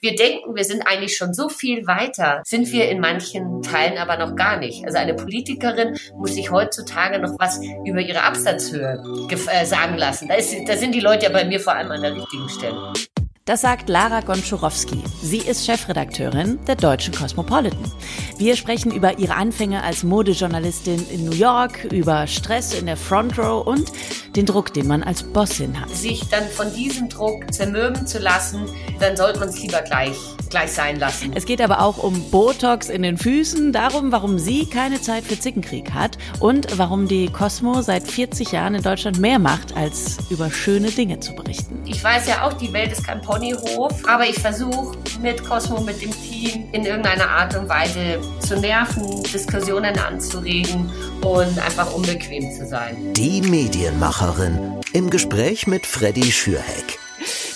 wir denken, wir sind eigentlich schon so viel weiter, sind wir in manchen Teilen aber noch gar nicht. Also eine Politikerin muss sich heutzutage noch was über ihre Absatzhöhe äh, sagen lassen. Da, ist, da sind die Leute ja bei mir vor allem an der richtigen Stelle. Das sagt Lara Gonczurowski. Sie ist Chefredakteurin der Deutschen Cosmopolitan. Wir sprechen über ihre Anfänge als Modejournalistin in New York, über Stress in der Front Row und den Druck, den man als Bossin hat. Sich dann von diesem Druck zermürben zu lassen, dann sollte man es lieber gleich gleich sein lassen. Es geht aber auch um Botox in den Füßen, darum, warum sie keine Zeit für Zickenkrieg hat und warum die Cosmo seit 40 Jahren in Deutschland mehr macht, als über schöne Dinge zu berichten. Ich weiß ja auch, die Welt ist kein Ponyhof, aber ich versuche mit Cosmo, mit dem Team in irgendeiner Art und Weise zu nerven, Diskussionen anzuregen und einfach unbequem zu sein. Die Medienmacherin im Gespräch mit Freddy Schürheck.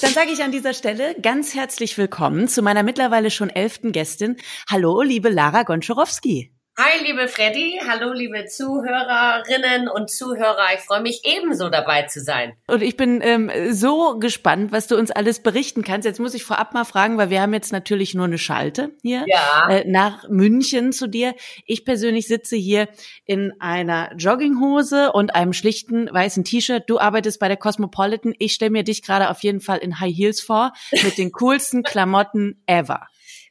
Dann sage ich an dieser Stelle ganz herzlich willkommen zu meiner mittlerweile schon elften Gästin. Hallo, liebe Lara Gonczarowski. Hi, liebe Freddy. Hallo, liebe Zuhörerinnen und Zuhörer. Ich freue mich ebenso dabei zu sein. Und ich bin ähm, so gespannt, was du uns alles berichten kannst. Jetzt muss ich vorab mal fragen, weil wir haben jetzt natürlich nur eine Schalte hier ja. äh, nach München zu dir. Ich persönlich sitze hier in einer Jogginghose und einem schlichten weißen T-Shirt. Du arbeitest bei der Cosmopolitan. Ich stelle mir dich gerade auf jeden Fall in High Heels vor mit den coolsten Klamotten ever.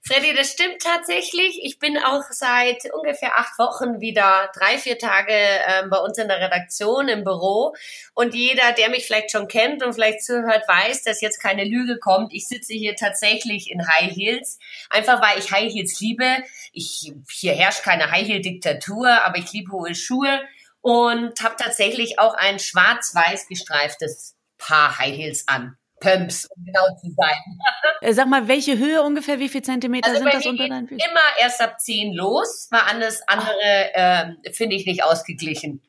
Freddy, das stimmt tatsächlich. Ich bin auch seit ungefähr acht Wochen wieder drei, vier Tage ähm, bei uns in der Redaktion im Büro. Und jeder, der mich vielleicht schon kennt und vielleicht zuhört, weiß, dass jetzt keine Lüge kommt. Ich sitze hier tatsächlich in High Heels, einfach weil ich High Heels liebe. Ich, hier herrscht keine High Heel Diktatur, aber ich liebe hohe Schuhe und habe tatsächlich auch ein schwarz-weiß gestreiftes Paar High Heels an. Pumps, um genau zu sein. Äh, sag mal, welche Höhe ungefähr, wie viel Zentimeter also sind das unter deinen Füßen? Immer erst ab 10 los, weil alles andere äh, finde ich nicht ausgeglichen.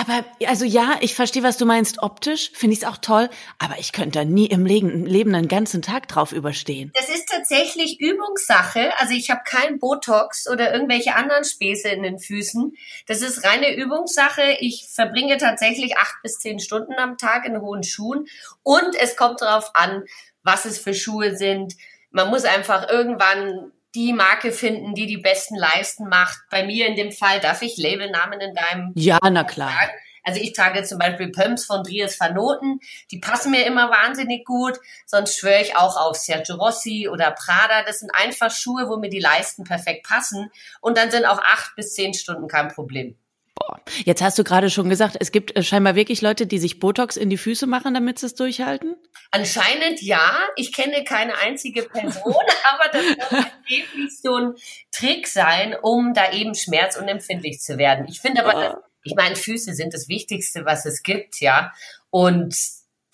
Aber also ja, ich verstehe, was du meinst. Optisch finde ich es auch toll, aber ich könnte da nie im Leben, Leben einen ganzen Tag drauf überstehen. Das ist tatsächlich Übungssache. Also ich habe kein Botox oder irgendwelche anderen Späße in den Füßen. Das ist reine Übungssache. Ich verbringe tatsächlich acht bis zehn Stunden am Tag in hohen Schuhen und es kommt darauf an, was es für Schuhe sind. Man muss einfach irgendwann die Marke finden, die die besten Leisten macht. Bei mir in dem Fall darf ich Labelnamen in deinem. Ja, na klar. Sagen. Also ich trage zum Beispiel Pumps von Dries Van Noten. Die passen mir immer wahnsinnig gut. Sonst schwöre ich auch auf Sergio Rossi oder Prada. Das sind einfach Schuhe, wo mir die Leisten perfekt passen. Und dann sind auch acht bis zehn Stunden kein Problem. Boah. Jetzt hast du gerade schon gesagt, es gibt äh, scheinbar wirklich Leute, die sich Botox in die Füße machen, damit sie es durchhalten? Anscheinend ja. Ich kenne keine einzige Person, aber das wird angeblich so ein Trick sein, um da eben schmerzunempfindlich zu werden. Ich finde aber, oh. ich meine, Füße sind das Wichtigste, was es gibt, ja. Und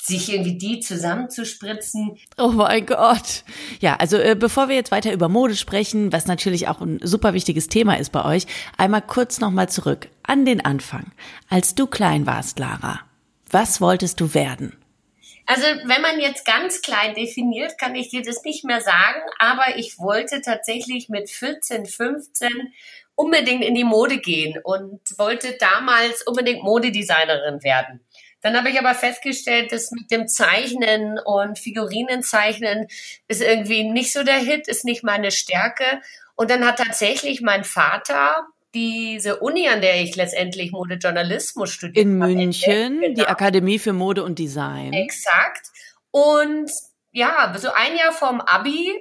sich irgendwie die zusammenzuspritzen. Oh mein Gott. Ja, also äh, bevor wir jetzt weiter über Mode sprechen, was natürlich auch ein super wichtiges Thema ist bei euch, einmal kurz nochmal zurück an den Anfang. Als du klein warst, Lara, was wolltest du werden? Also wenn man jetzt ganz klein definiert, kann ich dir das nicht mehr sagen, aber ich wollte tatsächlich mit 14, 15 unbedingt in die Mode gehen und wollte damals unbedingt Modedesignerin werden. Dann habe ich aber festgestellt, dass mit dem Zeichnen und Figurinenzeichnen ist irgendwie nicht so der Hit, ist nicht meine Stärke. Und dann hat tatsächlich mein Vater diese Uni, an der ich letztendlich Modejournalismus studiert In München, genau. die Akademie für Mode und Design. Exakt. Und ja, so ein Jahr vorm Abi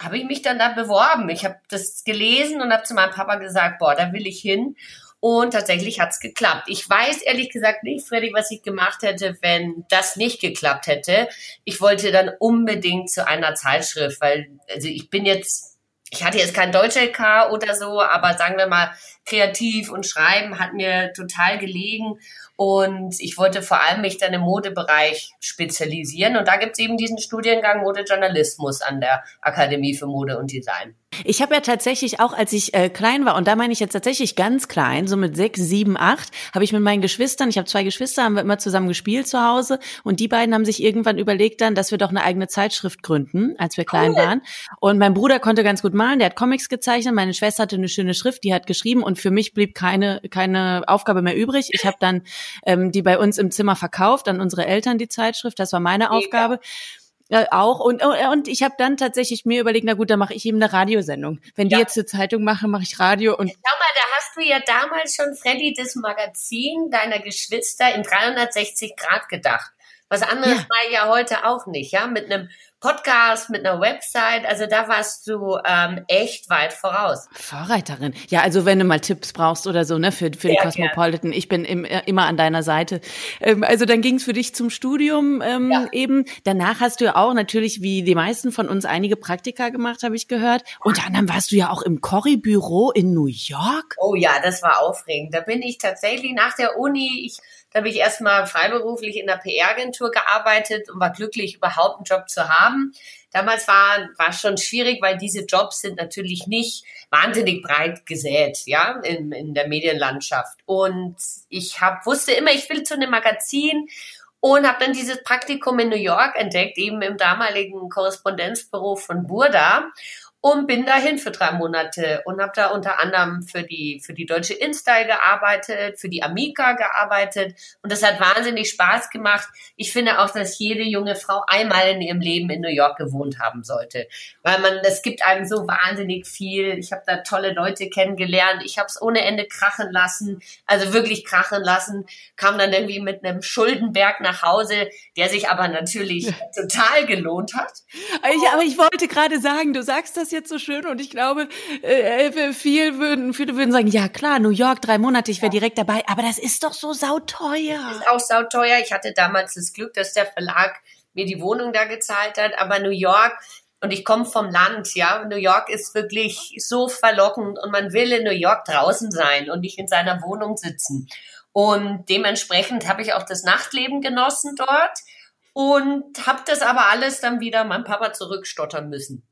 habe ich mich dann da beworben. Ich habe das gelesen und habe zu meinem Papa gesagt, boah, da will ich hin. Und tatsächlich hat's geklappt. Ich weiß ehrlich gesagt nicht, Freddy, was ich gemacht hätte, wenn das nicht geklappt hätte. Ich wollte dann unbedingt zu einer Zeitschrift, weil also ich bin jetzt, ich hatte jetzt kein Deutsch-LK oder so, aber sagen wir mal, kreativ und schreiben hat mir total gelegen. Und ich wollte vor allem mich dann im Modebereich spezialisieren. Und da gibt's eben diesen Studiengang Modejournalismus an der Akademie für Mode und Design. Ich habe ja tatsächlich auch, als ich äh, klein war, und da meine ich jetzt tatsächlich ganz klein, so mit sechs, sieben, acht, habe ich mit meinen Geschwistern, ich habe zwei Geschwister, haben wir immer zusammen gespielt zu Hause und die beiden haben sich irgendwann überlegt dann, dass wir doch eine eigene Zeitschrift gründen, als wir klein cool. waren. Und mein Bruder konnte ganz gut malen, der hat Comics gezeichnet, meine Schwester hatte eine schöne Schrift, die hat geschrieben und für mich blieb keine keine Aufgabe mehr übrig. Ich habe dann ähm, die bei uns im Zimmer verkauft an unsere Eltern die Zeitschrift, das war meine Aufgabe. Ja, auch. Und, und ich habe dann tatsächlich mir überlegt, na gut, dann mache ich eben eine Radiosendung. Wenn die ja. jetzt eine Zeitung machen, mache ich Radio. Und Schau mal, da hast du ja damals schon, Freddy, das Magazin deiner Geschwister in 360 Grad gedacht. Was anderes ja. war ja heute auch nicht, ja, mit einem Podcast, mit einer Website. Also da warst du ähm, echt weit voraus. Vorreiterin. Ja, also wenn du mal Tipps brauchst oder so, ne, für, für die Cosmopolitan, gern. ich bin im, äh, immer an deiner Seite. Ähm, also dann ging es für dich zum Studium ähm, ja. eben. Danach hast du ja auch natürlich, wie die meisten von uns, einige Praktika gemacht, habe ich gehört. Unter anderem warst du ja auch im Corrie-Büro in New York. Oh ja, das war aufregend. Da bin ich tatsächlich nach der Uni, ich da habe ich erstmal freiberuflich in der PR-Agentur gearbeitet und war glücklich, überhaupt einen Job zu haben. Damals war war schon schwierig, weil diese Jobs sind natürlich nicht wahnsinnig breit gesät, ja, in, in der Medienlandschaft. Und ich hab, wusste immer, ich will zu einem Magazin und habe dann dieses Praktikum in New York entdeckt, eben im damaligen Korrespondenzbüro von Burda und bin dahin für drei Monate und habe da unter anderem für die für die deutsche InStyle gearbeitet, für die Amica gearbeitet und das hat wahnsinnig Spaß gemacht. Ich finde auch, dass jede junge Frau einmal in ihrem Leben in New York gewohnt haben sollte, weil man es gibt einem so wahnsinnig viel. Ich habe da tolle Leute kennengelernt. Ich habe es ohne Ende krachen lassen, also wirklich krachen lassen. Kam dann irgendwie mit einem Schuldenberg nach Hause, der sich aber natürlich total gelohnt hat. Aber ich wollte gerade sagen, du sagst das jetzt so schön und ich glaube, äh, viel würden, viele würden sagen, ja klar, New York, drei Monate, ich wäre direkt dabei, aber das ist doch so sauteuer. Ist auch sauteuer. Ich hatte damals das Glück, dass der Verlag mir die Wohnung da gezahlt hat, aber New York, und ich komme vom Land, ja. New York ist wirklich so verlockend und man will in New York draußen sein und nicht in seiner Wohnung sitzen. Und dementsprechend habe ich auch das Nachtleben genossen dort und habe das aber alles dann wieder meinem Papa zurückstottern müssen.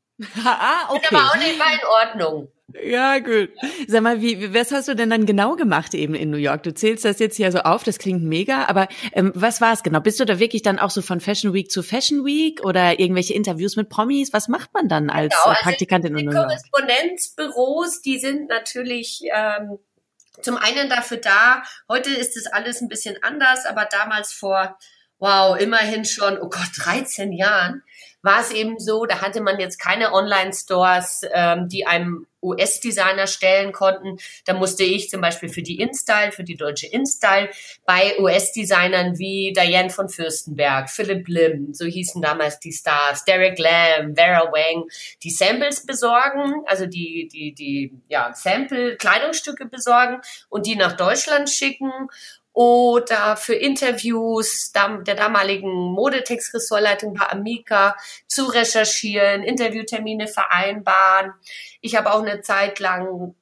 Ah, okay. aber auch nicht mal in Ordnung. Ja, gut. Sag mal, wie, was hast du denn dann genau gemacht eben in New York? Du zählst das jetzt hier so auf, das klingt mega, aber ähm, was war es genau? Bist du da wirklich dann auch so von Fashion Week zu Fashion Week oder irgendwelche Interviews mit Promis? Was macht man dann als genau, also Praktikantin in New York? Die Korrespondenzbüros, die sind natürlich ähm, zum einen dafür da, heute ist es alles ein bisschen anders, aber damals vor, wow, immerhin schon, oh Gott, 13 Jahren, war es eben so, da hatte man jetzt keine Online-Stores, ähm, die einem US-Designer stellen konnten. Da musste ich zum Beispiel für die InStyle, für die deutsche InStyle, bei US-Designern wie Diane von Fürstenberg, Philip Lim, so hießen damals die Stars, Derek Lamb, Vera Wang, die Samples besorgen, also die, die, die, ja, Sample, Kleidungsstücke besorgen und die nach Deutschland schicken oder für Interviews der damaligen Modetextressortleitung bei Amica zu recherchieren, Interviewtermine vereinbaren. Ich habe auch eine Zeit lang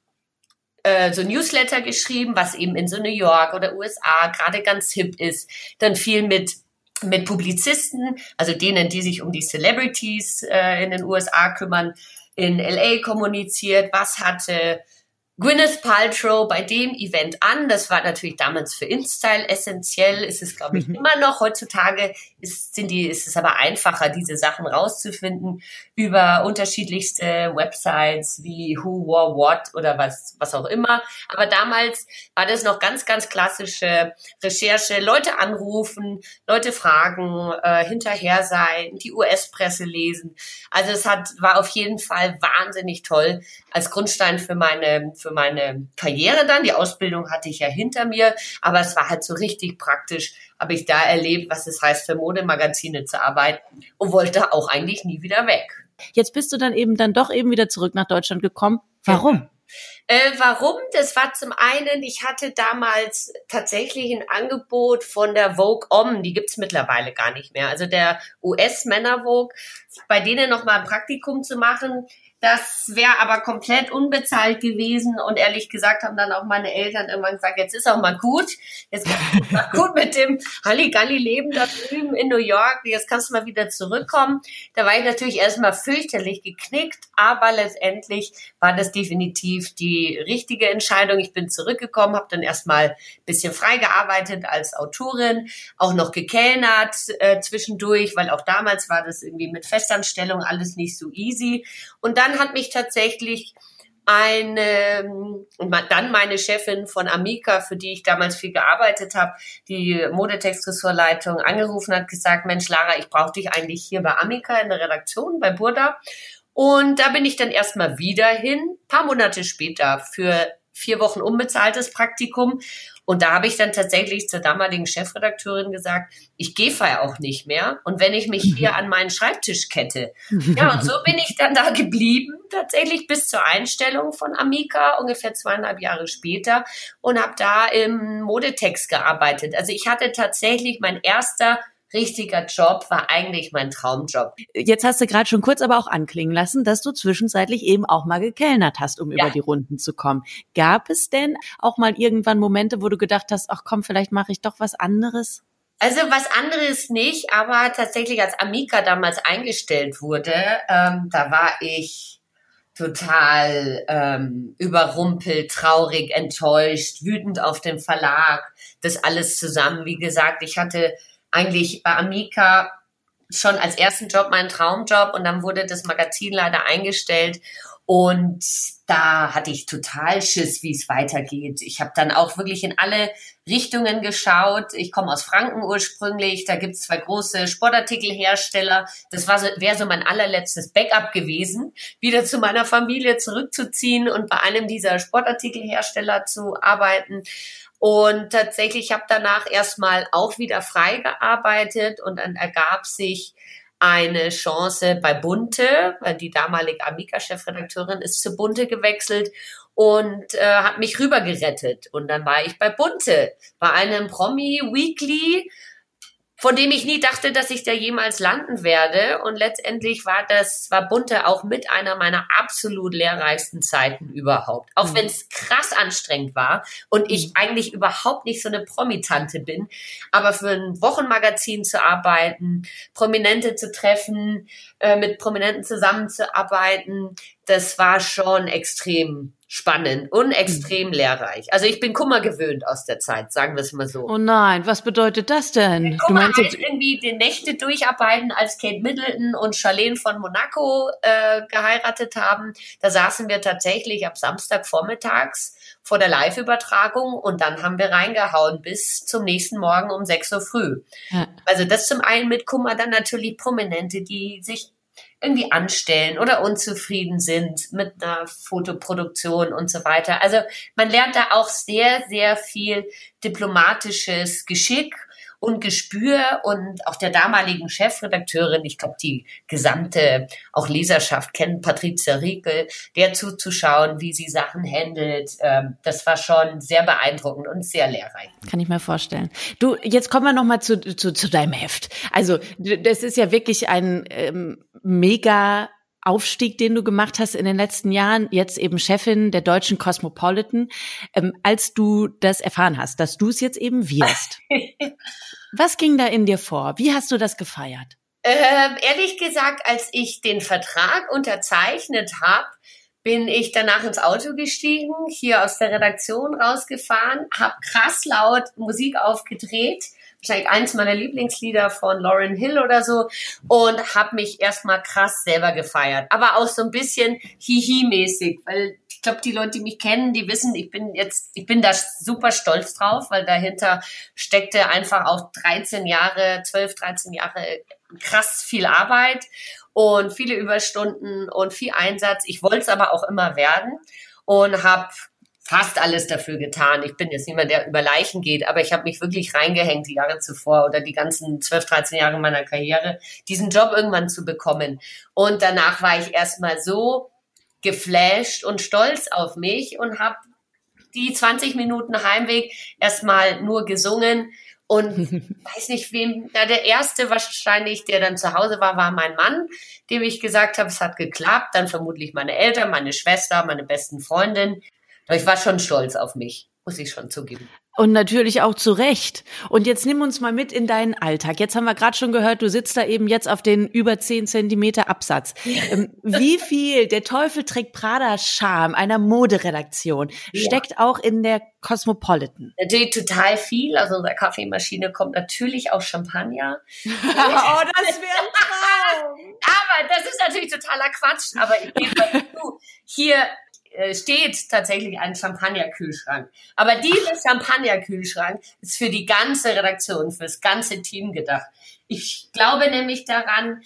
äh, so Newsletter geschrieben, was eben in so New York oder USA gerade ganz hip ist. Dann viel mit mit Publizisten, also denen, die sich um die Celebrities äh, in den USA kümmern, in LA kommuniziert, was hatte Gwyneth Paltrow bei dem Event an. Das war natürlich damals für InStyle essentiell. Ist es, glaube ich, mhm. immer noch. Heutzutage ist, sind die, ist es aber einfacher, diese Sachen rauszufinden über unterschiedlichste Websites wie Who Wore What oder was, was auch immer. Aber damals war das noch ganz, ganz klassische Recherche. Leute anrufen, Leute fragen, äh, hinterher sein, die US-Presse lesen. Also es hat, war auf jeden Fall wahnsinnig toll als Grundstein für meine, für für meine Karriere dann. Die Ausbildung hatte ich ja hinter mir, aber es war halt so richtig praktisch, habe ich da erlebt, was es heißt, für Modemagazine zu arbeiten und wollte auch eigentlich nie wieder weg. Jetzt bist du dann eben dann doch eben wieder zurück nach Deutschland gekommen. Warum? Äh, warum? Das war zum einen, ich hatte damals tatsächlich ein Angebot von der Vogue Om, die gibt's mittlerweile gar nicht mehr. Also der US-Männer Vogue, bei denen nochmal ein Praktikum zu machen, das wäre aber komplett unbezahlt gewesen und ehrlich gesagt haben dann auch meine Eltern irgendwann gesagt, jetzt ist auch mal gut, jetzt mal gut mit dem Halligalli-Leben da drüben in New York, jetzt kannst du mal wieder zurückkommen. Da war ich natürlich erstmal fürchterlich geknickt, aber letztendlich war das definitiv die richtige Entscheidung. Ich bin zurückgekommen, habe dann erstmal bisschen frei gearbeitet als Autorin, auch noch gekellnert äh, zwischendurch, weil auch damals war das irgendwie mit Festanstellung alles nicht so easy und dann dann hat mich tatsächlich eine und dann meine Chefin von Amica, für die ich damals viel gearbeitet habe, die Modetextressortleitung angerufen hat, gesagt, Mensch Lara, ich brauche dich eigentlich hier bei Amica in der Redaktion bei Burda. Und da bin ich dann erstmal wieder hin, paar Monate später für vier Wochen unbezahltes Praktikum. Und da habe ich dann tatsächlich zur damaligen Chefredakteurin gesagt, ich gehe auch nicht mehr. Und wenn ich mich hier an meinen Schreibtisch kette. Ja, und so bin ich dann da geblieben, tatsächlich bis zur Einstellung von Amica, ungefähr zweieinhalb Jahre später, und habe da im Modetext gearbeitet. Also ich hatte tatsächlich mein erster richtiger Job war eigentlich mein Traumjob. Jetzt hast du gerade schon kurz aber auch anklingen lassen, dass du zwischenzeitlich eben auch mal gekellnert hast, um ja. über die Runden zu kommen. Gab es denn auch mal irgendwann Momente, wo du gedacht hast, ach komm, vielleicht mache ich doch was anderes? Also was anderes nicht, aber tatsächlich als Amika damals eingestellt wurde, ähm, da war ich total ähm, überrumpelt, traurig, enttäuscht, wütend auf den Verlag, das alles zusammen. Wie gesagt, ich hatte eigentlich bei Amica schon als ersten Job mein Traumjob und dann wurde das Magazin leider eingestellt und da hatte ich total Schiss, wie es weitergeht. Ich habe dann auch wirklich in alle Richtungen geschaut. Ich komme aus Franken ursprünglich, da gibt's zwei große Sportartikelhersteller. Das so, wäre so mein allerletztes Backup gewesen, wieder zu meiner Familie zurückzuziehen und bei einem dieser Sportartikelhersteller zu arbeiten. Und tatsächlich habe danach erstmal auch wieder frei gearbeitet und dann ergab sich eine Chance bei Bunte, weil die damalige Amica-Chefredakteurin ist zu Bunte gewechselt und äh, hat mich rübergerettet. Und dann war ich bei Bunte, bei einem Promi Weekly von dem ich nie dachte, dass ich da jemals landen werde. Und letztendlich war das, war Bunte auch mit einer meiner absolut lehrreichsten Zeiten überhaupt. Auch mhm. wenn es krass anstrengend war und ich mhm. eigentlich überhaupt nicht so eine Promitante bin. Aber für ein Wochenmagazin zu arbeiten, Prominente zu treffen, äh, mit Prominenten zusammenzuarbeiten, das war schon extrem spannend und extrem lehrreich. Also ich bin Kummer gewöhnt aus der Zeit, sagen wir es mal so. Oh nein, was bedeutet das denn? Kummer du meinst heißt irgendwie die Nächte durcharbeiten, als Kate Middleton und Charlene von Monaco äh, geheiratet haben. Da saßen wir tatsächlich ab Samstag vormittags vor der Live-Übertragung und dann haben wir reingehauen bis zum nächsten Morgen um 6 Uhr früh. Ja. Also das zum einen mit Kummer, dann natürlich Prominente, die sich irgendwie anstellen oder unzufrieden sind mit einer Fotoproduktion und so weiter. Also man lernt da auch sehr, sehr viel diplomatisches Geschick und Gespür und auch der damaligen Chefredakteurin, ich glaube, die gesamte auch Leserschaft kennt Patricia Riekel, der zuzuschauen, wie sie Sachen handelt. Ähm, das war schon sehr beeindruckend und sehr lehrreich. Kann ich mir vorstellen. Du, jetzt kommen wir nochmal zu, zu, zu deinem Heft. Also, das ist ja wirklich ein ähm, mega Aufstieg, den du gemacht hast in den letzten Jahren, jetzt eben Chefin der deutschen Cosmopolitan, ähm, als du das erfahren hast, dass du es jetzt eben wirst. Was ging da in dir vor? Wie hast du das gefeiert? Ähm, ehrlich gesagt, als ich den Vertrag unterzeichnet habe, bin ich danach ins Auto gestiegen, hier aus der Redaktion rausgefahren, habe krass laut Musik aufgedreht wahrscheinlich eins meiner Lieblingslieder von Lauren Hill oder so und habe mich erstmal krass selber gefeiert, aber auch so ein bisschen hihi-mäßig, weil ich glaube, die Leute, die mich kennen, die wissen, ich bin jetzt, ich bin da super stolz drauf, weil dahinter steckte einfach auch 13 Jahre, 12, 13 Jahre krass viel Arbeit und viele Überstunden und viel Einsatz. Ich wollte es aber auch immer werden und habe fast alles dafür getan. Ich bin jetzt niemand, der über Leichen geht, aber ich habe mich wirklich reingehängt die Jahre zuvor oder die ganzen 12, 13 Jahre meiner Karriere, diesen Job irgendwann zu bekommen. Und danach war ich erstmal so geflasht und stolz auf mich und habe die 20 Minuten Heimweg erstmal nur gesungen und weiß nicht wem, na, der erste wahrscheinlich, der dann zu Hause war, war mein Mann, dem ich gesagt habe, es hat geklappt, dann vermutlich meine Eltern, meine Schwester, meine besten Freundin ich war schon stolz auf mich, muss ich schon zugeben. Und natürlich auch zu Recht. Und jetzt nimm uns mal mit in deinen Alltag. Jetzt haben wir gerade schon gehört, du sitzt da eben jetzt auf den über zehn Zentimeter Absatz. Ähm, wie viel der Teufel trägt Prada Charme einer Moderedaktion ja. steckt auch in der Cosmopolitan? Natürlich total viel. Also unserer Kaffeemaschine kommt natürlich auch Champagner. oh, das wäre ein Traum. aber das ist natürlich totaler Quatsch. Aber ich gebe zu, hier äh, steht tatsächlich ein Champagnerkühlschrank. Aber dieser Champagnerkühlschrank ist für die ganze Redaktion, fürs ganze Team gedacht. Ich glaube nämlich daran,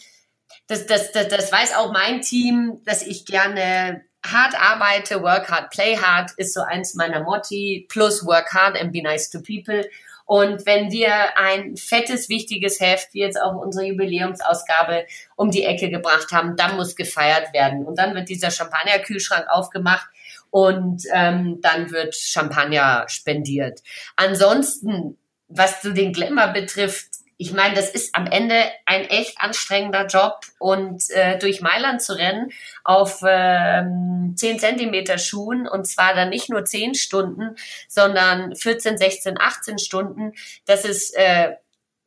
das, das, das, das weiß auch mein Team, dass ich gerne hart arbeite, work hard, play hard ist so eins meiner Motti, plus work hard and be nice to people. Und wenn wir ein fettes, wichtiges Heft, wie jetzt auch unsere Jubiläumsausgabe, um die Ecke gebracht haben, dann muss gefeiert werden. Und dann wird dieser Champagnerkühlschrank aufgemacht und ähm, dann wird Champagner spendiert. Ansonsten, was zu den Glamour betrifft, ich meine, das ist am Ende ein echt anstrengender Job und äh, durch Mailand zu rennen auf ähm, 10 Zentimeter Schuhen und zwar dann nicht nur 10 Stunden, sondern 14, 16, 18 Stunden, das ist äh,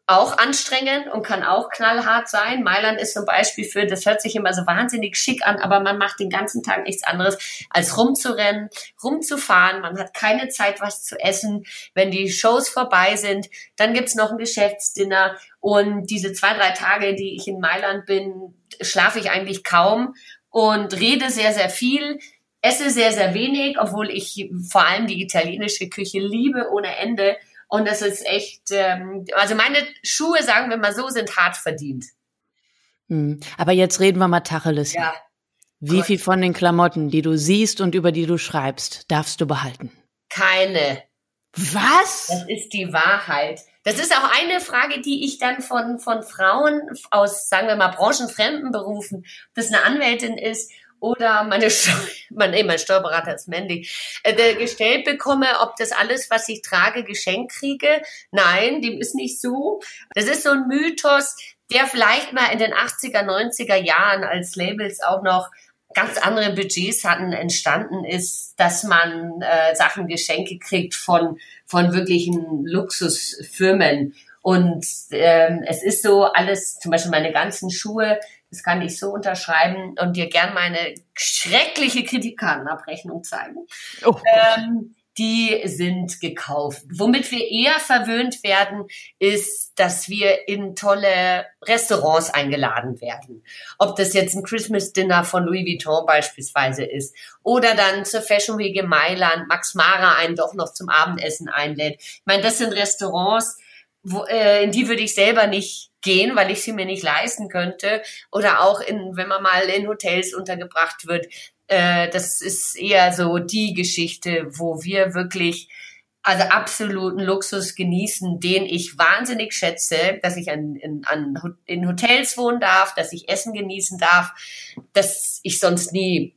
auch anstrengend und kann auch knallhart sein. Mailand ist zum Beispiel für, das hört sich immer so wahnsinnig schick an, aber man macht den ganzen Tag nichts anderes, als rumzurennen, rumzufahren. Man hat keine Zeit, was zu essen. Wenn die Shows vorbei sind, dann gibt's noch ein Geschäftsdinner. Und diese zwei, drei Tage, die ich in Mailand bin, schlafe ich eigentlich kaum und rede sehr, sehr viel esse sehr, sehr wenig, obwohl ich vor allem die italienische Küche liebe ohne Ende. Und das ist echt, ähm, also meine Schuhe, sagen wir mal so, sind hart verdient. Hm. Aber jetzt reden wir mal Tacheles. Ja. Wie Gott. viel von den Klamotten, die du siehst und über die du schreibst, darfst du behalten? Keine. Was? Das ist die Wahrheit. Das ist auch eine Frage, die ich dann von, von Frauen aus, sagen wir mal, branchenfremden Berufen, ob das eine Anwältin ist oder meine, mein, nee, mein Steuerberater ist männlich, äh, gestellt bekomme, ob das alles, was ich trage, geschenkt kriege. Nein, dem ist nicht so. Das ist so ein Mythos, der vielleicht mal in den 80er, 90er Jahren als Labels auch noch ganz andere Budgets hatten, entstanden ist, dass man äh, Sachen, Geschenke kriegt von, von wirklichen Luxusfirmen. Und ähm, es ist so alles, zum Beispiel meine ganzen Schuhe, das kann ich so unterschreiben und dir gern meine schreckliche Kreditkartenabrechnung zeigen. Oh. Ähm, die sind gekauft. Womit wir eher verwöhnt werden, ist, dass wir in tolle Restaurants eingeladen werden. Ob das jetzt ein Christmas Dinner von Louis Vuitton beispielsweise ist oder dann zur Fashion Week in Mailand Max Mara einen doch noch zum Abendessen einlädt. Ich meine, das sind Restaurants, wo, äh, in die würde ich selber nicht gehen, weil ich sie mir nicht leisten könnte. Oder auch in, wenn man mal in Hotels untergebracht wird. Äh, das ist eher so die Geschichte, wo wir wirklich also absoluten Luxus genießen, den ich wahnsinnig schätze, dass ich an, in, an, in Hotels wohnen darf, dass ich Essen genießen darf, dass ich sonst nie,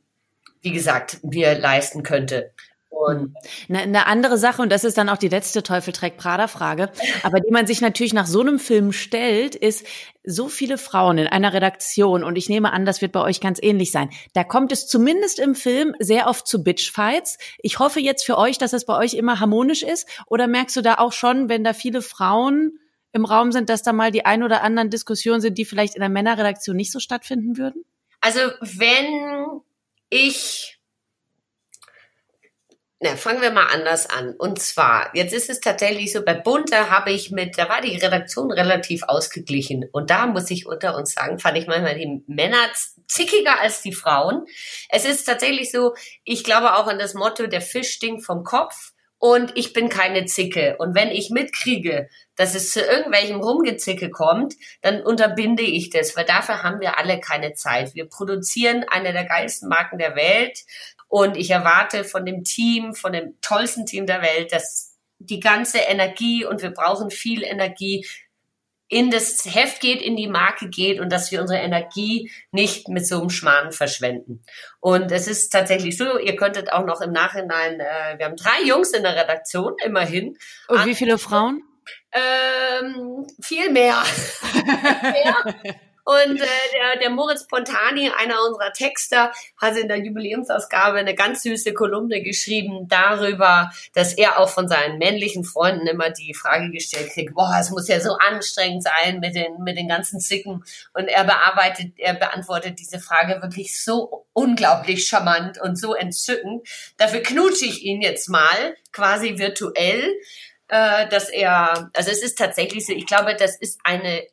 wie gesagt, mir leisten könnte. Und eine, eine andere Sache, und das ist dann auch die letzte Teufel trägt Prada-Frage, aber die man sich natürlich nach so einem Film stellt, ist so viele Frauen in einer Redaktion, und ich nehme an, das wird bei euch ganz ähnlich sein. Da kommt es zumindest im Film sehr oft zu Bitchfights. Ich hoffe jetzt für euch, dass es bei euch immer harmonisch ist, oder merkst du da auch schon, wenn da viele Frauen im Raum sind, dass da mal die ein oder anderen Diskussionen sind, die vielleicht in der Männerredaktion nicht so stattfinden würden? Also wenn ich na, fangen wir mal anders an. Und zwar, jetzt ist es tatsächlich so, bei Bunte habe ich mit, da war die Redaktion relativ ausgeglichen. Und da muss ich unter uns sagen, fand ich manchmal die Männer zickiger als die Frauen. Es ist tatsächlich so, ich glaube auch an das Motto, der Fisch stinkt vom Kopf und ich bin keine Zicke. Und wenn ich mitkriege, dass es zu irgendwelchem Rumgezicke kommt, dann unterbinde ich das, weil dafür haben wir alle keine Zeit. Wir produzieren eine der geilsten Marken der Welt. Und ich erwarte von dem Team, von dem tollsten Team der Welt, dass die ganze Energie und wir brauchen viel Energie in das Heft geht, in die Marke geht und dass wir unsere Energie nicht mit so einem Schmarrn verschwenden. Und es ist tatsächlich so, ihr könntet auch noch im Nachhinein, äh, wir haben drei Jungs in der Redaktion, immerhin. Und wie viele Frauen? Ähm, viel mehr. mehr. Und äh, der, der Moritz Pontani, einer unserer Texter, hat in der Jubiläumsausgabe eine ganz süße Kolumne geschrieben darüber, dass er auch von seinen männlichen Freunden immer die Frage gestellt kriegt, boah, es muss ja so anstrengend sein mit den, mit den ganzen Zicken. Und er bearbeitet, er beantwortet diese Frage wirklich so unglaublich charmant und so entzückend. Dafür knutsche ich ihn jetzt mal, quasi virtuell äh, dass er, also es ist tatsächlich so, ich glaube, das ist eine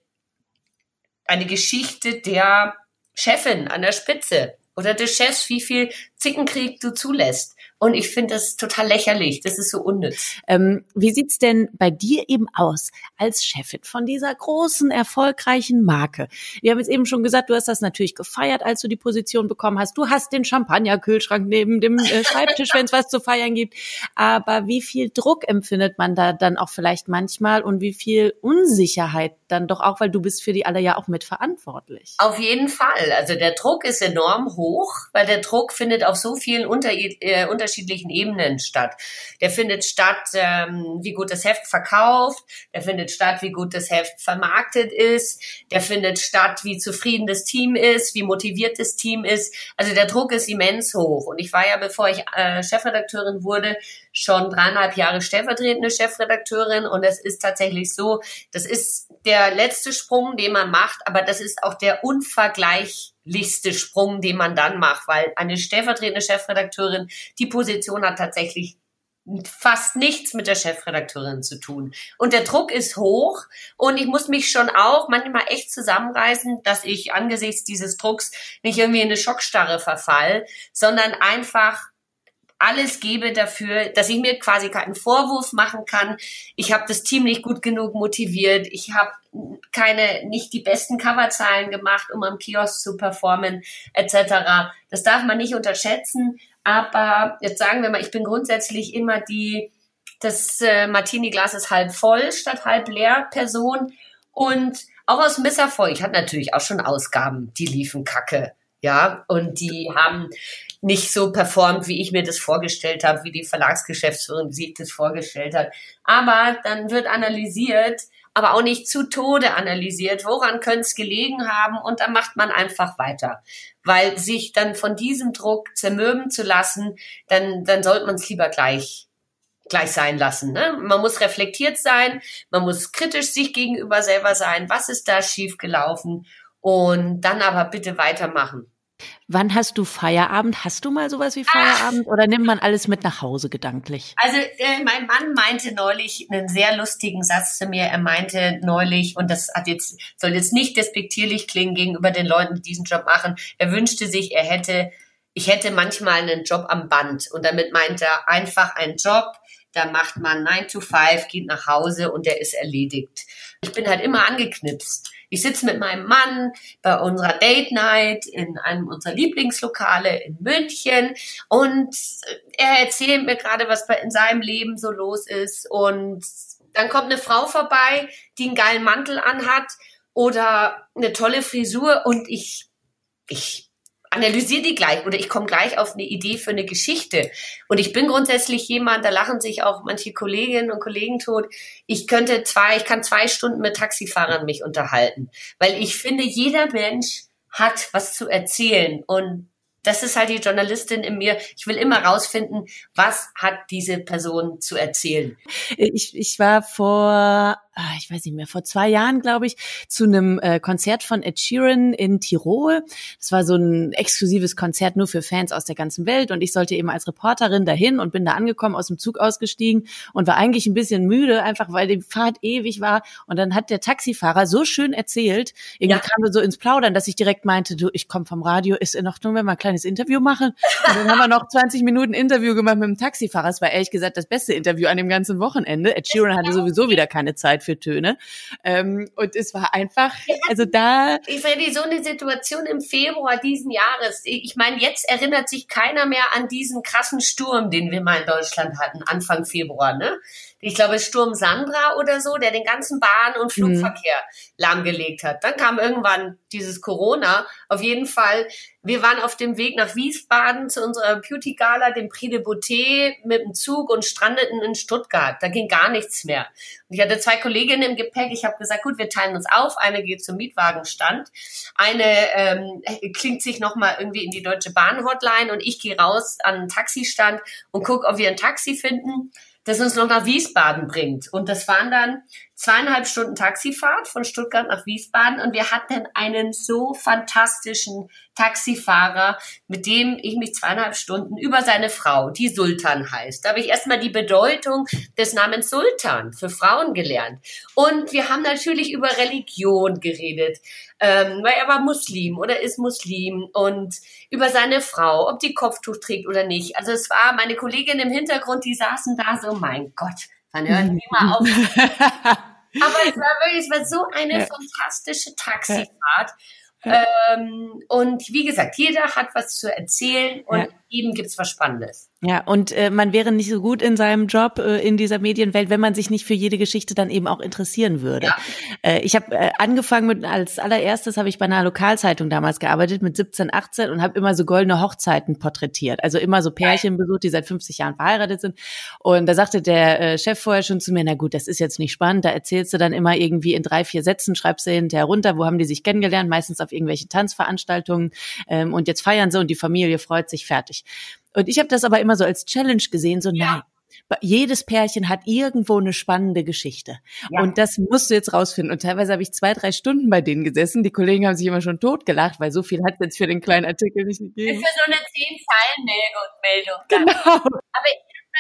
eine Geschichte der Chefin an der Spitze. oder des Chefs, wie viel Zickenkrieg du zulässt. Und ich finde das total lächerlich. Das ist so unnütz. Ähm, wie sieht's denn bei dir eben aus als Chefin von dieser großen, erfolgreichen Marke? Wir haben jetzt eben schon gesagt, du hast das natürlich gefeiert, als du die Position bekommen hast. Du hast den Champagnerkühlschrank neben dem äh, Schreibtisch, wenn es was zu feiern gibt. Aber wie viel Druck empfindet man da dann auch vielleicht manchmal und wie viel Unsicherheit dann doch auch, weil du bist für die alle ja auch mitverantwortlich. Auf jeden Fall. Also der Druck ist enorm hoch, weil der Druck findet auf so vielen unter, äh, unterschiedlichen Ebenen statt. Der findet statt, ähm, wie gut das Heft verkauft, der findet statt, wie gut das Heft vermarktet ist, der findet statt, wie zufrieden das Team ist, wie motiviert das Team ist. Also der Druck ist immens hoch. Und ich war ja, bevor ich äh, Chefredakteurin wurde, schon dreieinhalb Jahre stellvertretende Chefredakteurin und es ist tatsächlich so, das ist der letzte Sprung, den man macht, aber das ist auch der unvergleichlichste Sprung, den man dann macht, weil eine stellvertretende Chefredakteurin, die Position hat tatsächlich fast nichts mit der Chefredakteurin zu tun. Und der Druck ist hoch und ich muss mich schon auch manchmal echt zusammenreißen, dass ich angesichts dieses Drucks nicht irgendwie in eine Schockstarre verfall, sondern einfach alles gebe dafür, dass ich mir quasi keinen Vorwurf machen kann. Ich habe das Team nicht gut genug motiviert. Ich habe keine, nicht die besten Coverzahlen gemacht, um am Kiosk zu performen, etc. Das darf man nicht unterschätzen. Aber jetzt sagen wir mal, ich bin grundsätzlich immer die, das äh, Martini-Glas ist halb voll statt halb leer Person. Und auch aus Misserfolg. Ich hatte natürlich auch schon Ausgaben, die liefen kacke. Ja, und die haben nicht so performt, wie ich mir das vorgestellt habe, wie die Verlagsgeschäftsführerin sich das vorgestellt hat. Aber dann wird analysiert, aber auch nicht zu Tode analysiert, woran könnte es gelegen haben und dann macht man einfach weiter. Weil sich dann von diesem Druck zermürben zu lassen, dann, dann sollte man es lieber gleich gleich sein lassen. Ne? Man muss reflektiert sein, man muss kritisch sich gegenüber selber sein, was ist da schiefgelaufen und dann aber bitte weitermachen. Wann hast du Feierabend? Hast du mal sowas wie Feierabend Ach. oder nimmt man alles mit nach Hause gedanklich? Also äh, mein Mann meinte neulich einen sehr lustigen Satz zu mir. Er meinte neulich, und das hat jetzt, soll jetzt nicht despektierlich klingen gegenüber den Leuten, die diesen Job machen. Er wünschte sich, er hätte, ich hätte manchmal einen Job am Band. Und damit meint er einfach einen Job, da macht man 9 to 5, geht nach Hause und der ist erledigt. Ich bin halt immer angeknipst. Ich sitze mit meinem Mann bei unserer Date Night in einem unserer Lieblingslokale in München und er erzählt mir gerade, was in seinem Leben so los ist. Und dann kommt eine Frau vorbei, die einen geilen Mantel anhat oder eine tolle Frisur und ich, ich analysiere die gleich oder ich komme gleich auf eine Idee für eine Geschichte. Und ich bin grundsätzlich jemand, da lachen sich auch manche Kolleginnen und Kollegen tot. Ich könnte zwei, ich kann zwei Stunden mit Taxifahrern mich unterhalten, weil ich finde, jeder Mensch hat was zu erzählen und das ist halt die Journalistin in mir. Ich will immer rausfinden, was hat diese Person zu erzählen. Ich, ich war vor ich weiß nicht mehr, vor zwei Jahren, glaube ich, zu einem äh, Konzert von Ed Sheeran in Tirol. Das war so ein exklusives Konzert nur für Fans aus der ganzen Welt und ich sollte eben als Reporterin dahin und bin da angekommen, aus dem Zug ausgestiegen und war eigentlich ein bisschen müde, einfach weil die Fahrt ewig war. Und dann hat der Taxifahrer so schön erzählt, irgendwie ja. kam wir so ins Plaudern, dass ich direkt meinte, du, ich komme vom Radio, ist in Ordnung, wenn wir ein kleines Interview machen? Und dann haben wir noch 20 Minuten Interview gemacht mit dem Taxifahrer. Es war ehrlich gesagt das beste Interview an dem ganzen Wochenende. Ed Sheeran hatte sowieso wieder keine Zeit für Töne. Ähm, und es war einfach, also da. Ich finde so eine Situation im Februar diesen Jahres. Ich meine, jetzt erinnert sich keiner mehr an diesen krassen Sturm, den wir mal in Deutschland hatten, Anfang Februar, ne? Ich glaube, Sturm Sandra oder so, der den ganzen Bahn- und mhm. Flugverkehr mhm. lahmgelegt hat. Dann kam irgendwann dieses Corona. Auf jeden Fall, wir waren auf dem Weg nach Wiesbaden zu unserer Beauty-Gala, dem Prix de Beauté, mit dem Zug und strandeten in Stuttgart. Da ging gar nichts mehr. Und ich hatte zwei Kolleginnen im Gepäck. Ich habe gesagt, gut, wir teilen uns auf. Eine geht zum Mietwagenstand. Eine ähm, klingt sich nochmal irgendwie in die Deutsche Bahn-Hotline und ich gehe raus an den Taxistand und gucke, ob wir ein Taxi finden das uns noch nach Wiesbaden bringt. Und das waren dann zweieinhalb Stunden Taxifahrt von Stuttgart nach Wiesbaden und wir hatten einen so fantastischen Taxifahrer, mit dem ich mich zweieinhalb Stunden über seine Frau, die Sultan heißt. Da habe ich erstmal die Bedeutung des Namens Sultan für Frauen gelernt. Und wir haben natürlich über Religion geredet, ähm, weil er war Muslim oder ist Muslim und über seine Frau, ob die Kopftuch trägt oder nicht. Also es war meine Kollegin im Hintergrund, die saßen da so, mein Gott, Wann hören die mal auf? Aber es war wirklich, es war so eine ja. fantastische Taxifahrt. Ja. Ähm, und wie gesagt, jeder hat was zu erzählen und ja. jedem gibt's was Spannendes. Ja, und äh, man wäre nicht so gut in seinem Job äh, in dieser Medienwelt, wenn man sich nicht für jede Geschichte dann eben auch interessieren würde. Ja. Äh, ich habe äh, angefangen mit, als allererstes habe ich bei einer Lokalzeitung damals gearbeitet mit 17, 18 und habe immer so goldene Hochzeiten porträtiert. Also immer so Pärchen besucht, die seit 50 Jahren verheiratet sind. Und da sagte der äh, Chef vorher schon zu mir, na gut, das ist jetzt nicht spannend, da erzählst du dann immer irgendwie in drei, vier Sätzen, schreibst du hinterher runter, wo haben die sich kennengelernt, meistens auf irgendwelchen Tanzveranstaltungen ähm, und jetzt feiern sie und die Familie freut sich fertig. Und ich habe das aber immer so als Challenge gesehen, so ja. nein. Jedes Pärchen hat irgendwo eine spannende Geschichte. Ja. Und das musst du jetzt rausfinden. Und teilweise habe ich zwei, drei Stunden bei denen gesessen. Die Kollegen haben sich immer schon totgelacht, weil so viel hat es jetzt für den kleinen Artikel nicht gegeben. Für so eine zehn Zeilen Meldung. Genau. Aber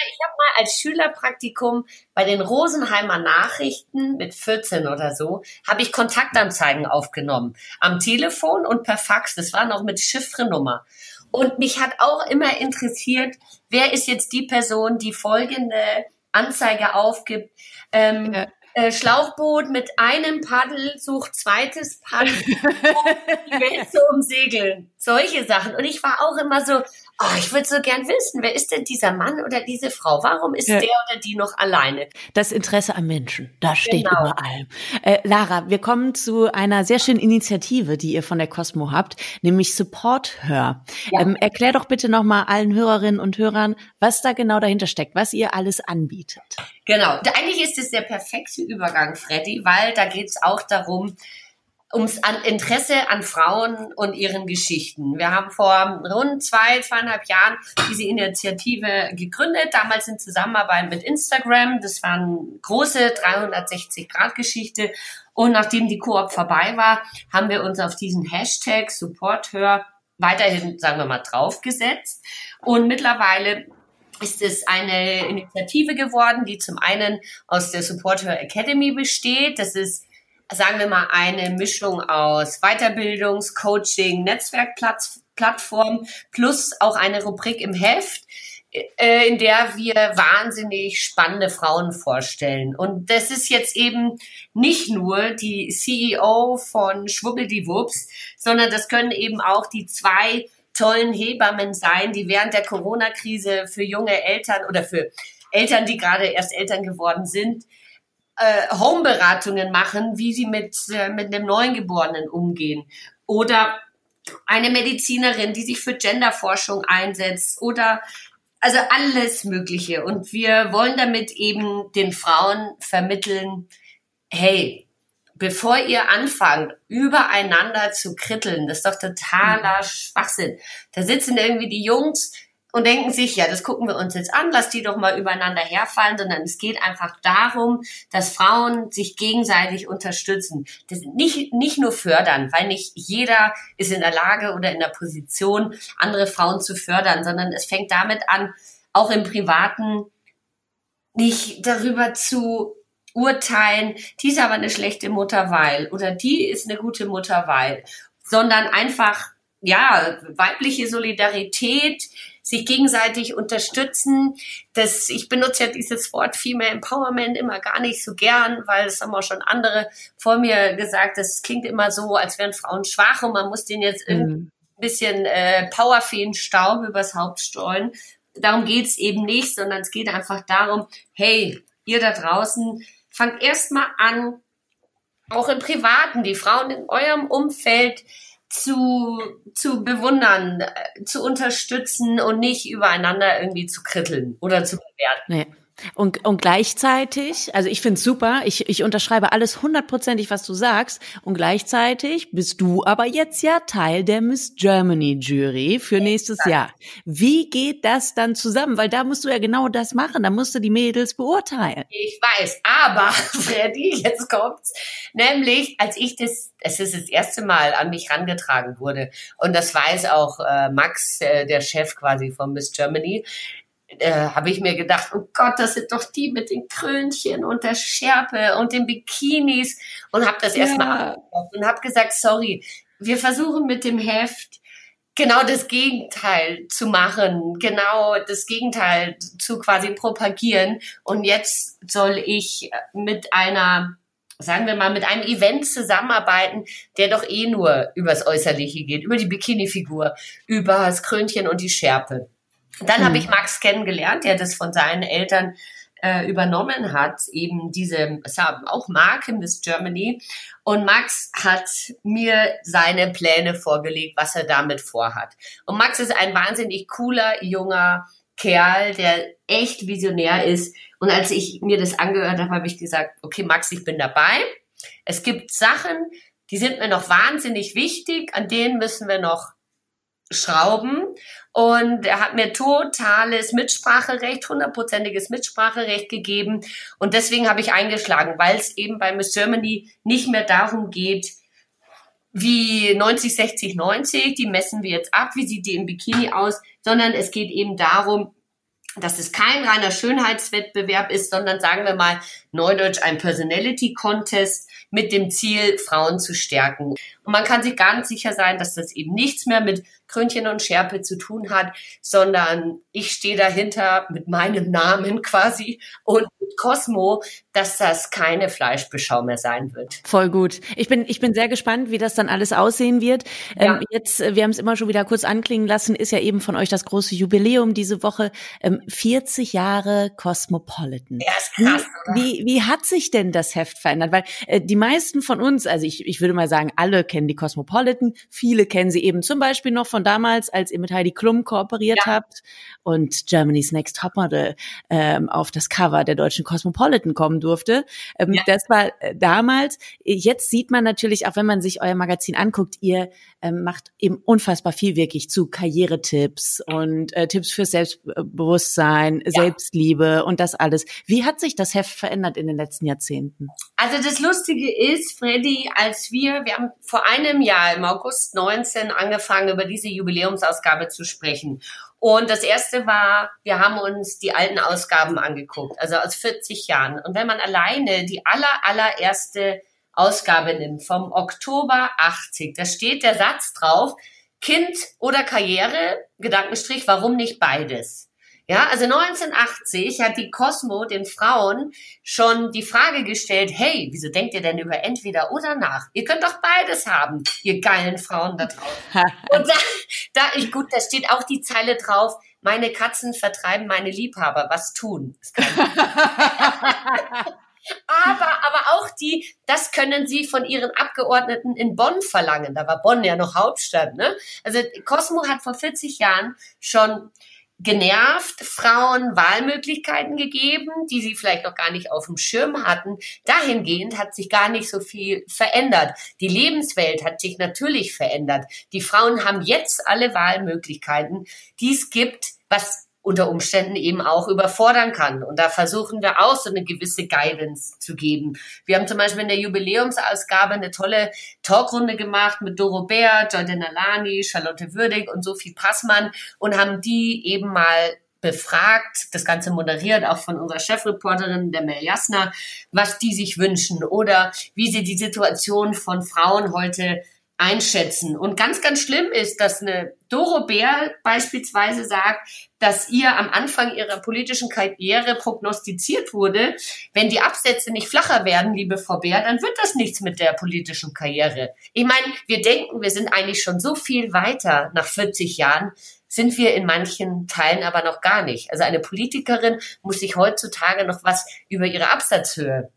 ich habe mal als Schülerpraktikum bei den Rosenheimer Nachrichten mit 14 oder so, habe ich Kontaktanzeigen aufgenommen. Am Telefon und per Fax. Das war noch mit Chiffrenummer. Und mich hat auch immer interessiert, wer ist jetzt die Person, die folgende Anzeige aufgibt. Ähm, ja. äh, Schlauchboot mit einem Paddel sucht zweites Paddel, um die Welt zu umsegeln. Solche Sachen. Und ich war auch immer so, oh, ich würde so gern wissen, wer ist denn dieser Mann oder diese Frau? Warum ist ja. der oder die noch alleine? Das Interesse am Menschen, das steht genau. über allem. Äh, Lara, wir kommen zu einer sehr schönen Initiative, die ihr von der Cosmo habt, nämlich Support Her. Ja. Ähm, erklär doch bitte nochmal allen Hörerinnen und Hörern, was da genau dahinter steckt, was ihr alles anbietet. Genau, eigentlich ist es der perfekte Übergang, Freddy, weil da geht es auch darum, ums an Interesse an Frauen und ihren Geschichten. Wir haben vor rund zwei, zweieinhalb Jahren diese Initiative gegründet, damals in Zusammenarbeit mit Instagram. Das war eine große 360-Grad-Geschichte. Und nachdem die Koop vorbei war, haben wir uns auf diesen Hashtag SupportHör weiterhin, sagen wir mal, draufgesetzt. Und mittlerweile ist es eine Initiative geworden, die zum einen aus der SupportHör Academy besteht. Das ist sagen wir mal, eine Mischung aus Weiterbildungs-, Coaching, Netzwerkplattform plus auch eine Rubrik im Heft, äh, in der wir wahnsinnig spannende Frauen vorstellen. Und das ist jetzt eben nicht nur die CEO von Schwubbeldiwupps, sondern das können eben auch die zwei tollen Hebammen sein, die während der Corona-Krise für junge Eltern oder für Eltern, die gerade erst Eltern geworden sind, äh, Homeberatungen machen, wie sie mit, äh, mit einem Neugeborenen umgehen. Oder eine Medizinerin, die sich für Genderforschung einsetzt oder also alles Mögliche. Und wir wollen damit eben den Frauen vermitteln, hey, bevor ihr anfangt, übereinander zu kritteln, das ist doch totaler mhm. Schwachsinn. Da sitzen irgendwie die Jungs, und denken sich, ja, das gucken wir uns jetzt an, lass die doch mal übereinander herfallen, sondern es geht einfach darum, dass Frauen sich gegenseitig unterstützen. Das nicht, nicht nur fördern, weil nicht jeder ist in der Lage oder in der Position, andere Frauen zu fördern, sondern es fängt damit an, auch im Privaten nicht darüber zu urteilen, die ist aber eine schlechte Mutter, weil, oder die ist eine gute Mutter, weil, sondern einfach, ja, weibliche Solidarität, sich gegenseitig unterstützen. Das, ich benutze ja dieses Wort Female Empowerment immer gar nicht so gern, weil es haben auch schon andere vor mir gesagt, das klingt immer so, als wären Frauen schwach und man muss denen jetzt mhm. ein bisschen äh, Powerfeen-Staub übers Haupt streuen. Darum geht's eben nicht, sondern es geht einfach darum, hey, ihr da draußen, fangt erstmal an, auch im Privaten, die Frauen in eurem Umfeld zu, zu bewundern, äh, zu unterstützen und nicht übereinander irgendwie zu kritteln oder zu bewerten. Nee. Und, und gleichzeitig, also ich finde es super, ich, ich unterschreibe alles hundertprozentig, was du sagst. Und gleichzeitig bist du aber jetzt ja Teil der Miss Germany Jury für nächstes Jahr. Wie geht das dann zusammen? Weil da musst du ja genau das machen, da musst du die Mädels beurteilen. Ich weiß, aber Freddy, jetzt kommt's. Nämlich, als ich das, es ist das erste Mal an mich rangetragen wurde, und das weiß auch äh, Max, äh, der Chef quasi von Miss Germany, äh, habe ich mir gedacht, oh Gott, das sind doch die mit den Krönchen und der Schärpe und den Bikinis und habe das ja. erstmal und habe gesagt, sorry, wir versuchen mit dem Heft genau das Gegenteil zu machen, genau das Gegenteil zu quasi propagieren und jetzt soll ich mit einer sagen wir mal, mit einem Event zusammenarbeiten, der doch eh nur übers Äußerliche geht, über die Bikini-Figur, über das Krönchen und die Schärpe. Dann mhm. habe ich Max kennengelernt, der das von seinen Eltern äh, übernommen hat, eben diese, es haben auch Marke Miss Germany. Und Max hat mir seine Pläne vorgelegt, was er damit vorhat. Und Max ist ein wahnsinnig cooler, junger Kerl, der echt visionär ist. Und als ich mir das angehört habe, habe ich gesagt, okay, Max, ich bin dabei. Es gibt Sachen, die sind mir noch wahnsinnig wichtig, an denen müssen wir noch schrauben. Und er hat mir totales Mitspracherecht, hundertprozentiges Mitspracherecht gegeben. Und deswegen habe ich eingeschlagen, weil es eben bei Miss Germany nicht mehr darum geht, wie 90, 60, 90, die messen wir jetzt ab, wie sieht die im Bikini aus, sondern es geht eben darum, dass es kein reiner Schönheitswettbewerb ist, sondern sagen wir mal neudeutsch ein Personality Contest mit dem Ziel, Frauen zu stärken. Und man kann sich ganz sicher sein, dass das eben nichts mehr mit Krönchen und Schärpe zu tun hat, sondern ich stehe dahinter mit meinem Namen quasi und mit Cosmo, dass das keine Fleischbeschau mehr sein wird. Voll gut. Ich bin, ich bin sehr gespannt, wie das dann alles aussehen wird. Ja. Ähm, jetzt, äh, wir haben es immer schon wieder kurz anklingen lassen, ist ja eben von euch das große Jubiläum diese Woche. Ähm, 40 Jahre Cosmopolitan. Ja, ist krass, wie, wie, wie hat sich denn das Heft verändert? Weil äh, die meisten von uns, also ich, ich würde mal sagen, alle kennen die Cosmopolitan, viele kennen sie eben zum Beispiel noch von damals, als ihr mit Heidi Klum kooperiert ja. habt und Germany's Next Topmodel ähm, auf das Cover der deutschen Cosmopolitan kommen durfte. Ähm, ja. Das war äh, damals. Jetzt sieht man natürlich, auch wenn man sich euer Magazin anguckt, ihr ähm, macht eben unfassbar viel wirklich zu Karrieretipps und äh, Tipps für Selbstbewusstsein, ja. Selbstliebe und das alles. Wie hat sich das Heft verändert in den letzten Jahrzehnten? Also das Lustige ist, Freddy, als wir, wir haben vor einem Jahr im August 19 angefangen, über diese Jubiläumsausgabe zu sprechen. Und das erste war, wir haben uns die alten Ausgaben angeguckt, also aus 40 Jahren. Und wenn man alleine die aller, allererste Ausgabe nimmt, vom Oktober 80, da steht der Satz drauf, Kind oder Karriere, Gedankenstrich, warum nicht beides? Ja, also 1980 hat die Cosmo den Frauen schon die Frage gestellt, hey, wieso denkt ihr denn über entweder oder nach? Ihr könnt doch beides haben, ihr geilen Frauen da draußen. Und da, da ich, gut, da steht auch die Zeile drauf, meine Katzen vertreiben meine Liebhaber, was tun? aber, aber auch die, das können sie von ihren Abgeordneten in Bonn verlangen. Da war Bonn ja noch Hauptstadt, ne? Also Cosmo hat vor 40 Jahren schon genervt, Frauen Wahlmöglichkeiten gegeben, die sie vielleicht noch gar nicht auf dem Schirm hatten. Dahingehend hat sich gar nicht so viel verändert. Die Lebenswelt hat sich natürlich verändert. Die Frauen haben jetzt alle Wahlmöglichkeiten, die es gibt, was unter Umständen eben auch überfordern kann. Und da versuchen wir auch so eine gewisse Guidance zu geben. Wir haben zum Beispiel in der Jubiläumsausgabe eine tolle Talkrunde gemacht mit Doro Bär, Jordan Alani, Charlotte Würdig und Sophie Passmann und haben die eben mal befragt, das Ganze moderiert, auch von unserer Chefreporterin, der Mel Jasner, was die sich wünschen oder wie sie die Situation von Frauen heute einschätzen. Und ganz, ganz schlimm ist, dass eine Doro Bär beispielsweise sagt, dass ihr am Anfang ihrer politischen Karriere prognostiziert wurde, wenn die Absätze nicht flacher werden, liebe Frau Bär, dann wird das nichts mit der politischen Karriere. Ich meine, wir denken, wir sind eigentlich schon so viel weiter nach 40 Jahren, sind wir in manchen Teilen aber noch gar nicht. Also eine Politikerin muss sich heutzutage noch was über ihre Absatzhöhe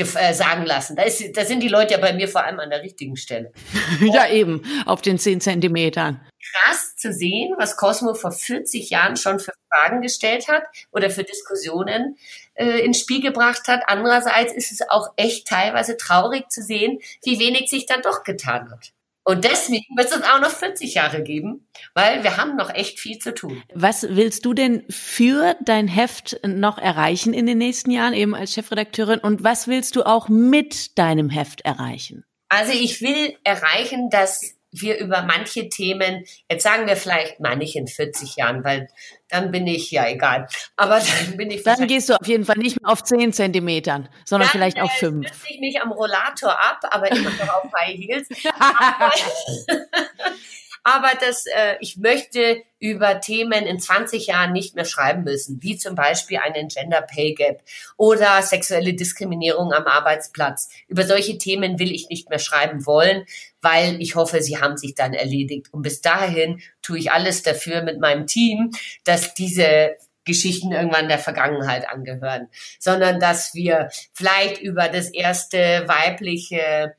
äh, sagen lassen. Da, ist, da sind die Leute ja bei mir vor allem an der richtigen Stelle. ja, eben, auf den zehn Zentimetern. Krass zu sehen, was Cosmo vor 40 Jahren schon für Fragen gestellt hat oder für Diskussionen äh, ins Spiel gebracht hat. Andererseits ist es auch echt teilweise traurig zu sehen, wie wenig sich dann doch getan hat. Und deswegen wird es auch noch 40 Jahre geben, weil wir haben noch echt viel zu tun. Was willst du denn für dein Heft noch erreichen in den nächsten Jahren, eben als Chefredakteurin? Und was willst du auch mit deinem Heft erreichen? Also ich will erreichen, dass wir über manche Themen, jetzt sagen wir vielleicht mal nicht in 40 Jahren, weil dann bin ich, ja egal, aber dann bin ich Dann gehst du auf jeden Fall nicht mehr auf 10 Zentimetern, sondern dann, vielleicht auf 5. Dann ich mich am Rollator ab, aber immer noch auf High Heels. aber das, äh, ich möchte über Themen in 20 Jahren nicht mehr schreiben müssen, wie zum Beispiel einen Gender Pay Gap oder sexuelle Diskriminierung am Arbeitsplatz. Über solche Themen will ich nicht mehr schreiben wollen, weil ich hoffe, sie haben sich dann erledigt. Und bis dahin tue ich alles dafür mit meinem Team, dass diese Geschichten irgendwann der Vergangenheit angehören, sondern dass wir vielleicht über das erste weibliche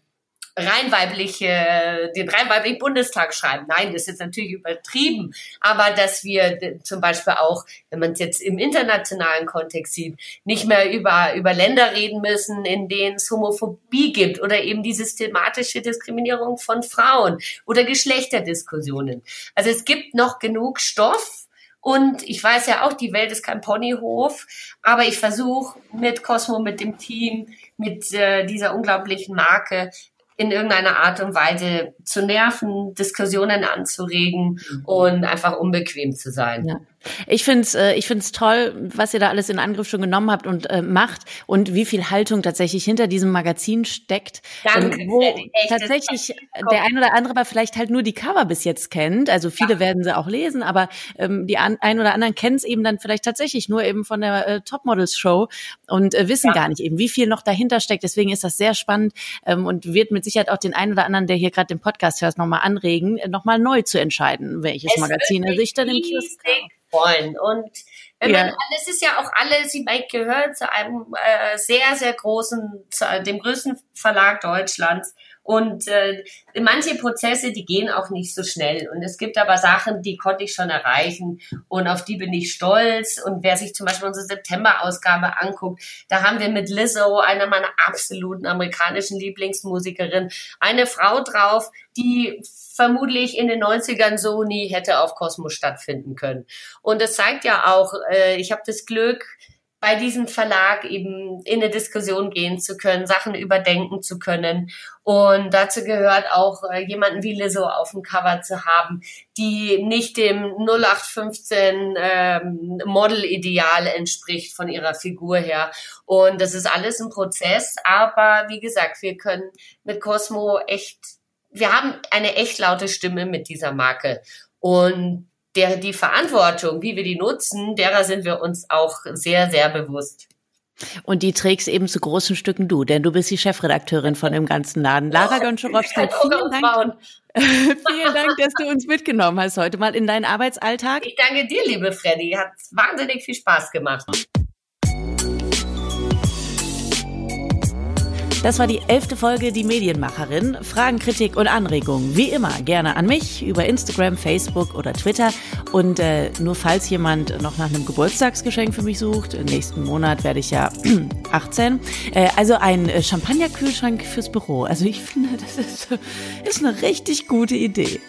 rein weibliche, den rein weiblichen Bundestag schreiben. Nein, das ist jetzt natürlich übertrieben. Aber dass wir zum Beispiel auch, wenn man es jetzt im internationalen Kontext sieht, nicht mehr über, über Länder reden müssen, in denen es Homophobie gibt oder eben die systematische Diskriminierung von Frauen oder Geschlechterdiskussionen. Also es gibt noch genug Stoff, und ich weiß ja auch, die Welt ist kein Ponyhof, aber ich versuche mit Cosmo, mit dem Team, mit äh, dieser unglaublichen Marke in irgendeiner Art und Weise zu nerven, Diskussionen anzuregen mhm. und einfach unbequem zu sein. Ja. Ich finde es äh, ich find's toll, was ihr da alles in Angriff schon genommen habt und äh, macht und wie viel Haltung tatsächlich hinter diesem Magazin steckt. Danke, wo tatsächlich der ein oder andere aber vielleicht halt nur die Cover bis jetzt kennt. Also viele ja. werden sie auch lesen, aber ähm, die an, ein oder anderen kennen es eben dann vielleicht tatsächlich nur eben von der äh, Topmodels-Show und äh, wissen ja. gar nicht eben, wie viel noch dahinter steckt. Deswegen ist das sehr spannend ähm, und wird mit Sicherheit auch den einen oder anderen, der hier gerade den Podcast hört, nochmal anregen, äh, nochmal neu zu entscheiden, welches es Magazin er sich dann im Kiosk wollen. Und wenn ja. man, es ist ja auch alles, sie gehört zu einem äh, sehr, sehr großen, zu dem größten Verlag Deutschlands. Und äh, manche Prozesse, die gehen auch nicht so schnell. Und es gibt aber Sachen, die konnte ich schon erreichen und auf die bin ich stolz. Und wer sich zum Beispiel unsere September-Ausgabe anguckt, da haben wir mit Lizzo, einer meiner absoluten amerikanischen Lieblingsmusikerinnen, eine Frau drauf, die vermutlich in den 90ern so nie hätte auf Kosmos stattfinden können. Und das zeigt ja auch, äh, ich habe das Glück, bei diesem Verlag eben in eine Diskussion gehen zu können, Sachen überdenken zu können. Und dazu gehört auch äh, jemanden wie Lizzo auf dem Cover zu haben, die nicht dem 0815 ähm, Model-Ideal entspricht von ihrer Figur her. Und das ist alles ein Prozess. Aber wie gesagt, wir können mit Cosmo echt, wir haben eine echt laute Stimme mit dieser Marke. Und der, die Verantwortung, wie wir die nutzen, derer sind wir uns auch sehr, sehr bewusst. Und die trägst eben zu großen Stücken du, denn du bist die Chefredakteurin von dem ganzen Laden. Lara Gonczarowski, vielen Dank, vielen Dank, dass du uns mitgenommen hast heute mal in deinen Arbeitsalltag. Ich danke dir, liebe Freddy. Hat wahnsinnig viel Spaß gemacht. Das war die elfte Folge Die Medienmacherin. Fragen, Kritik und Anregungen wie immer gerne an mich über Instagram, Facebook oder Twitter. Und äh, nur falls jemand noch nach einem Geburtstagsgeschenk für mich sucht, im nächsten Monat werde ich ja 18. Äh, also ein Champagnerkühlschrank fürs Büro. Also ich finde, das ist, ist eine richtig gute Idee.